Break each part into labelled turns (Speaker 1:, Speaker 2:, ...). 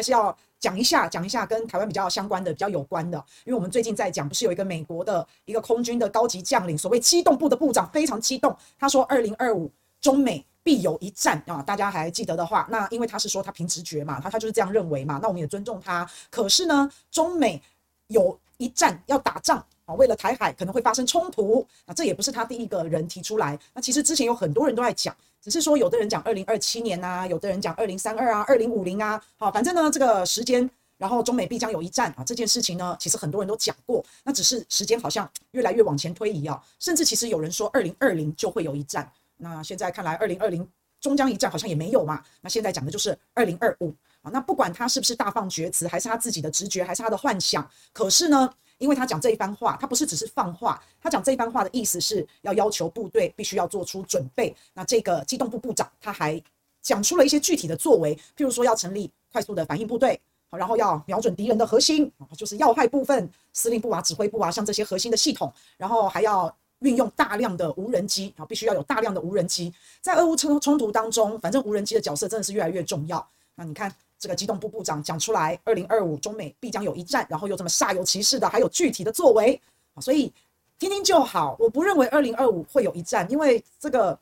Speaker 1: 还是要讲一下，讲一下跟台湾比较相关的、比较有关的。因为我们最近在讲，不是有一个美国的一个空军的高级将领，所谓机动部的部长非常激动，他说二零二五中美必有一战啊！大家还记得的话，那因为他是说他凭直觉嘛，他他就是这样认为嘛，那我们也尊重他。可是呢，中美有一战要打仗。为了台海可能会发生冲突，啊这也不是他第一个人提出来。那其实之前有很多人都在讲，只是说有的人讲二零二七年啊，有的人讲二零三二啊，二零五零啊。好，反正呢这个时间，然后中美必将有一战啊，这件事情呢，其实很多人都讲过。那只是时间好像越来越往前推移啊，甚至其实有人说二零二零就会有一战。那现在看来二零二零终将一战好像也没有嘛。那现在讲的就是二零二五啊。那不管他是不是大放厥词，还是他自己的直觉，还是他的幻想，可是呢。因为他讲这一番话，他不是只是放话，他讲这一番话的意思是要要求部队必须要做出准备。那这个机动部部长他还讲出了一些具体的作为，譬如说要成立快速的反应部队，好，然后要瞄准敌人的核心，就是要害部分司令部啊、指挥部啊，像这些核心的系统，然后还要运用大量的无人机啊，必须要有大量的无人机。在俄乌冲冲突当中，反正无人机的角色真的是越来越重要。那你看。这个机动部部长讲出来，二零二五中美必将有一战，然后又这么煞有其事的，还有具体的作为，所以听听就好。我不认为二零二五会有一战，因为这个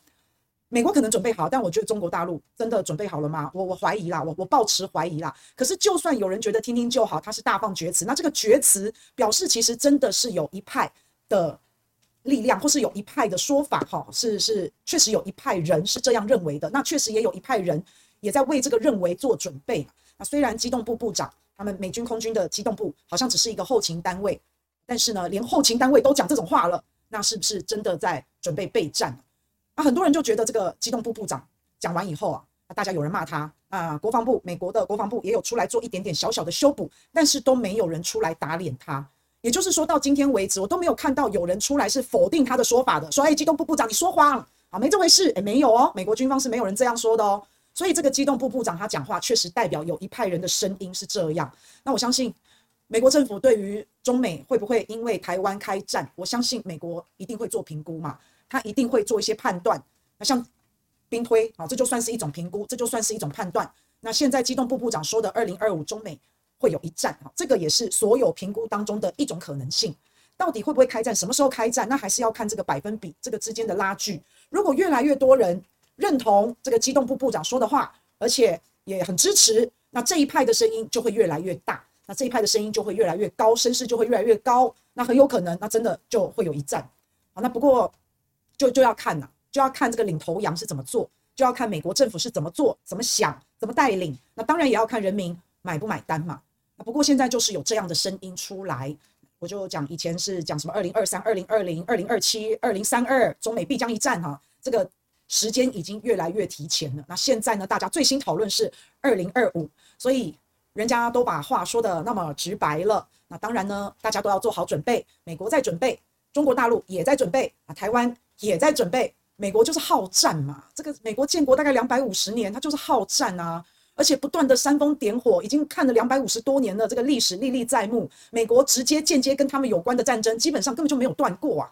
Speaker 1: 美国可能准备好，但我觉得中国大陆真的准备好了吗？我我怀疑啦，我我抱持怀疑啦。可是就算有人觉得听听就好，他是大放厥词，那这个厥词表示其实真的是有一派的力量，或是有一派的说法，哈，是是确实有一派人是这样认为的，那确实也有一派人。也在为这个认为做准备。那虽然机动部部长他们美军空军的机动部好像只是一个后勤单位，但是呢，连后勤单位都讲这种话了，那是不是真的在准备备战？啊，很多人就觉得这个机动部部长讲完以后啊，大家有人骂他啊，国防部美国的国防部也有出来做一点点小小的修补，但是都没有人出来打脸他。也就是说，到今天为止，我都没有看到有人出来是否定他的说法的，说哎，机动部部长你说谎啊，没这回事，哎，没有哦，美国军方是没有人这样说的哦。所以这个机动部部长他讲话确实代表有一派人的声音是这样。那我相信美国政府对于中美会不会因为台湾开战，我相信美国一定会做评估嘛，他一定会做一些判断。那像兵推啊，这就算是一种评估，这就算是一种判断。那现在机动部部长说的二零二五中美会有一战啊，这个也是所有评估当中的一种可能性。到底会不会开战，什么时候开战，那还是要看这个百分比，这个之间的拉锯。如果越来越多人。认同这个机动部部长说的话，而且也很支持，那这一派的声音就会越来越大，那这一派的声音就会越来越高，声势就会越来越高，那很有可能，那真的就会有一战。好，那不过就就要看呐，就要看这个领头羊是怎么做，就要看美国政府是怎么做、怎么想、怎么带领，那当然也要看人民买不买单嘛。那不过现在就是有这样的声音出来，我就讲以前是讲什么二零二三、二零二零、二零二七、二零三二，中美必将一战哈，这个。时间已经越来越提前了。那现在呢？大家最新讨论是二零二五，所以人家都把话说得那么直白了。那当然呢，大家都要做好准备。美国在准备，中国大陆也在准备啊，台湾也在准备。美国就是好战嘛，这个美国建国大概两百五十年，它就是好战啊，而且不断的煽风点火，已经看了两百五十多年了，这个历史历历在目。美国直接间接跟他们有关的战争，基本上根本就没有断过啊。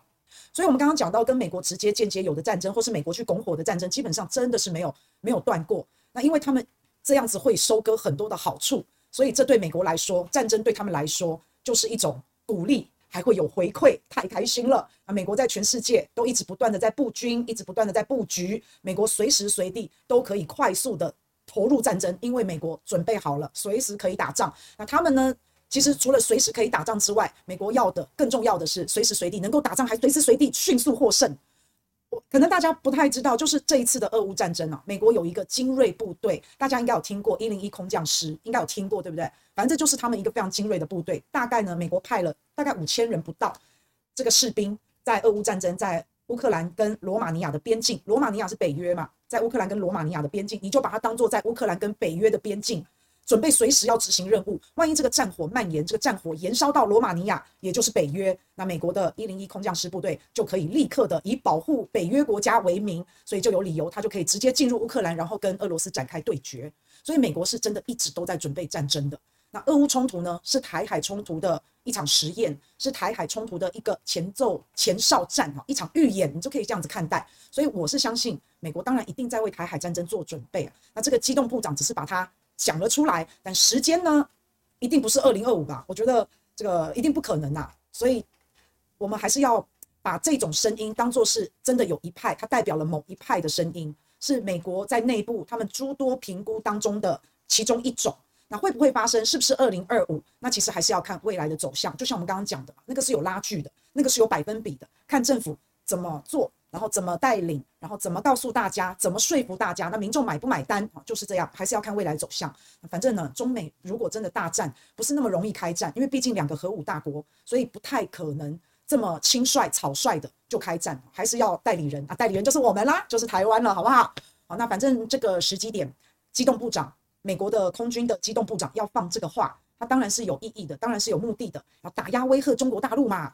Speaker 1: 所以，我们刚刚讲到跟美国直接、间接有的战争，或是美国去拱火的战争，基本上真的是没有没有断过。那因为他们这样子会收割很多的好处，所以这对美国来说，战争对他们来说就是一种鼓励，还会有回馈，太开心了啊！美国在全世界都一直不断的在布军，一直不断的在布局，美国随时随地都可以快速的投入战争，因为美国准备好了，随时可以打仗。那他们呢？其实除了随时可以打仗之外，美国要的更重要的是随时随地能够打仗，还随时随地迅速获胜。我可能大家不太知道，就是这一次的俄乌战争啊，美国有一个精锐部队，大家应该有听过一零一空降师，应该有听过对不对？反正这就是他们一个非常精锐的部队。大概呢，美国派了大概五千人不到这个士兵，在俄乌战争在乌克兰跟罗马尼亚的边境，罗马尼亚是北约嘛，在乌克兰跟罗马尼亚的边境，你就把它当做在乌克兰跟北约的边境。准备随时要执行任务，万一这个战火蔓延，这个战火延烧到罗马尼亚，也就是北约，那美国的一零一空降师部队就可以立刻的以保护北约国家为名，所以就有理由，他就可以直接进入乌克兰，然后跟俄罗斯展开对决。所以美国是真的一直都在准备战争的。那俄乌冲突呢，是台海冲突的一场实验，是台海冲突的一个前奏前哨战哈，一场预演，你就可以这样子看待。所以我是相信美国当然一定在为台海战争做准备啊。那这个机动部长只是把它。讲了出来，但时间呢，一定不是二零二五吧？我觉得这个一定不可能呐。所以，我们还是要把这种声音当作是真的有一派，它代表了某一派的声音，是美国在内部他们诸多评估当中的其中一种。那会不会发生？是不是二零二五？那其实还是要看未来的走向。就像我们刚刚讲的，那个是有拉锯的，那个是有百分比的，看政府怎么做。然后怎么带领，然后怎么告诉大家，怎么说服大家，那民众买不买单啊？就是这样，还是要看未来走向。反正呢，中美如果真的大战，不是那么容易开战，因为毕竟两个核武大国，所以不太可能这么轻率草率的就开战，还是要代理人啊，代理人就是我们啦，就是台湾了，好不好？好，那反正这个时机点，机动部长，美国的空军的机动部长要放这个话，他当然是有意义的，当然是有目的的，要打压威吓中国大陆嘛。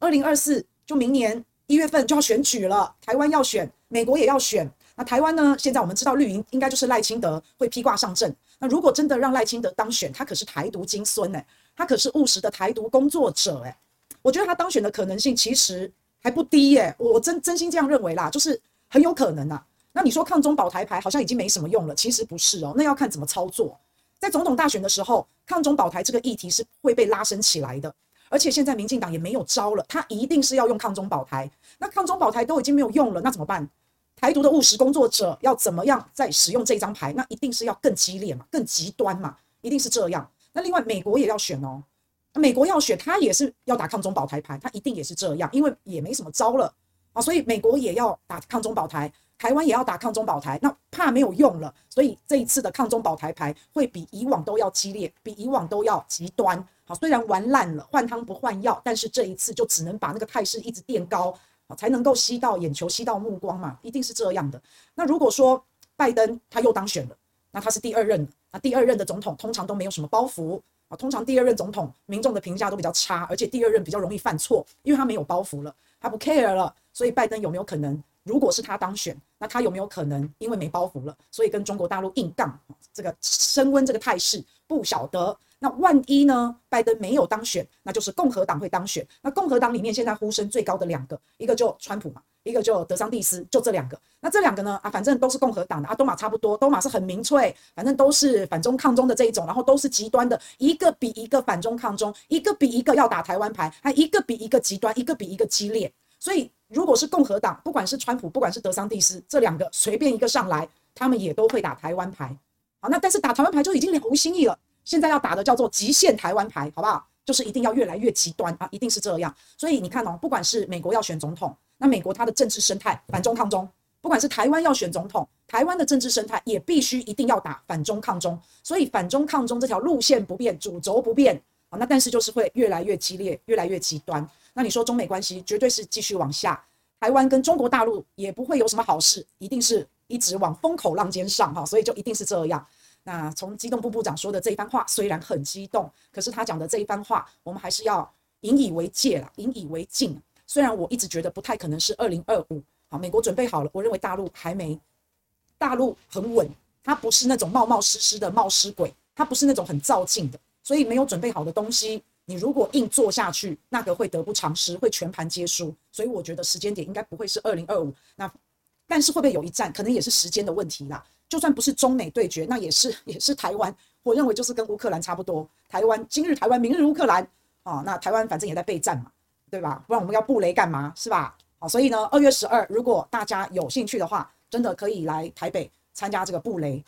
Speaker 1: 二零二四就明年。一月份就要选举了，台湾要选，美国也要选。那台湾呢？现在我们知道绿营应该就是赖清德会披挂上阵。那如果真的让赖清德当选，他可是台独金孙哎，他可是务实的台独工作者哎。我觉得他当选的可能性其实还不低耶，我真真心这样认为啦，就是很有可能呐。那你说抗中保台牌好像已经没什么用了，其实不是哦，那要看怎么操作。在总统大选的时候，抗中保台这个议题是会被拉升起来的。而且现在民进党也没有招了，他一定是要用抗中保台。那抗中保台都已经没有用了，那怎么办？台独的务实工作者要怎么样再使用这张牌？那一定是要更激烈嘛，更极端嘛，一定是这样。那另外美国也要选哦，美国要选，他也是要打抗中保台牌，他一定也是这样，因为也没什么招了啊，所以美国也要打抗中保台，台湾也要打抗中保台，那怕没有用了，所以这一次的抗中保台牌会比以往都要激烈，比以往都要极端。好，虽然玩烂了，换汤不换药，但是这一次就只能把那个态势一直垫高，好，才能够吸到眼球，吸到目光嘛，一定是这样的。那如果说拜登他又当选了，那他是第二任，那第二任的总统通常都没有什么包袱啊，通常第二任总统民众的评价都比较差，而且第二任比较容易犯错，因为他没有包袱了，他不 care 了，所以拜登有没有可能？如果是他当选，那他有没有可能因为没包袱了，所以跟中国大陆硬杠？这个升温这个态势不晓得。那万一呢？拜登没有当选，那就是共和党会当选。那共和党里面现在呼声最高的两个，一个就川普嘛，一个就德桑蒂斯，就这两个。那这两个呢？啊，反正都是共和党的啊，都嘛差不多，都嘛是很民粹，反正都是反中抗中的这一种，然后都是极端的，一个比一个反中抗中，一个比一个要打台湾牌，还一个比一个极端，一个比一个激烈。所以如果是共和党，不管是川普，不管是德桑蒂斯，这两个随便一个上来，他们也都会打台湾牌。好，那但是打台湾牌就已经了无新意了。现在要打的叫做极限台湾牌，好不好？就是一定要越来越极端啊，一定是这样。所以你看哦，不管是美国要选总统，那美国它的政治生态反中抗中；不管是台湾要选总统，台湾的政治生态也必须一定要打反中抗中。所以反中抗中这条路线不变，主轴不变啊。那但是就是会越来越激烈，越来越极端。那你说中美关系绝对是继续往下，台湾跟中国大陆也不会有什么好事，一定是一直往风口浪尖上哈。所以就一定是这样。那从机动部部长说的这一番话，虽然很激动，可是他讲的这一番话，我们还是要引以为戒啦，引以为戒。虽然我一直觉得不太可能是二零二五，好，美国准备好了，我认为大陆还没，大陆很稳，他不是那种冒冒失失的冒失鬼，他不是那种很躁进的，所以没有准备好的东西，你如果硬做下去，那个会得不偿失，会全盘皆输。所以我觉得时间点应该不会是二零二五，那但是会不会有一战，可能也是时间的问题啦。就算不是中美对决，那也是 也是台湾。我认为就是跟乌克兰差不多。台湾今日台湾，明日乌克兰啊。那台湾反正也在备战嘛，对吧？不然我们要布雷干嘛？是吧？好，所以呢，二月十二，如果大家有兴趣的话，真的可以来台北参加这个布雷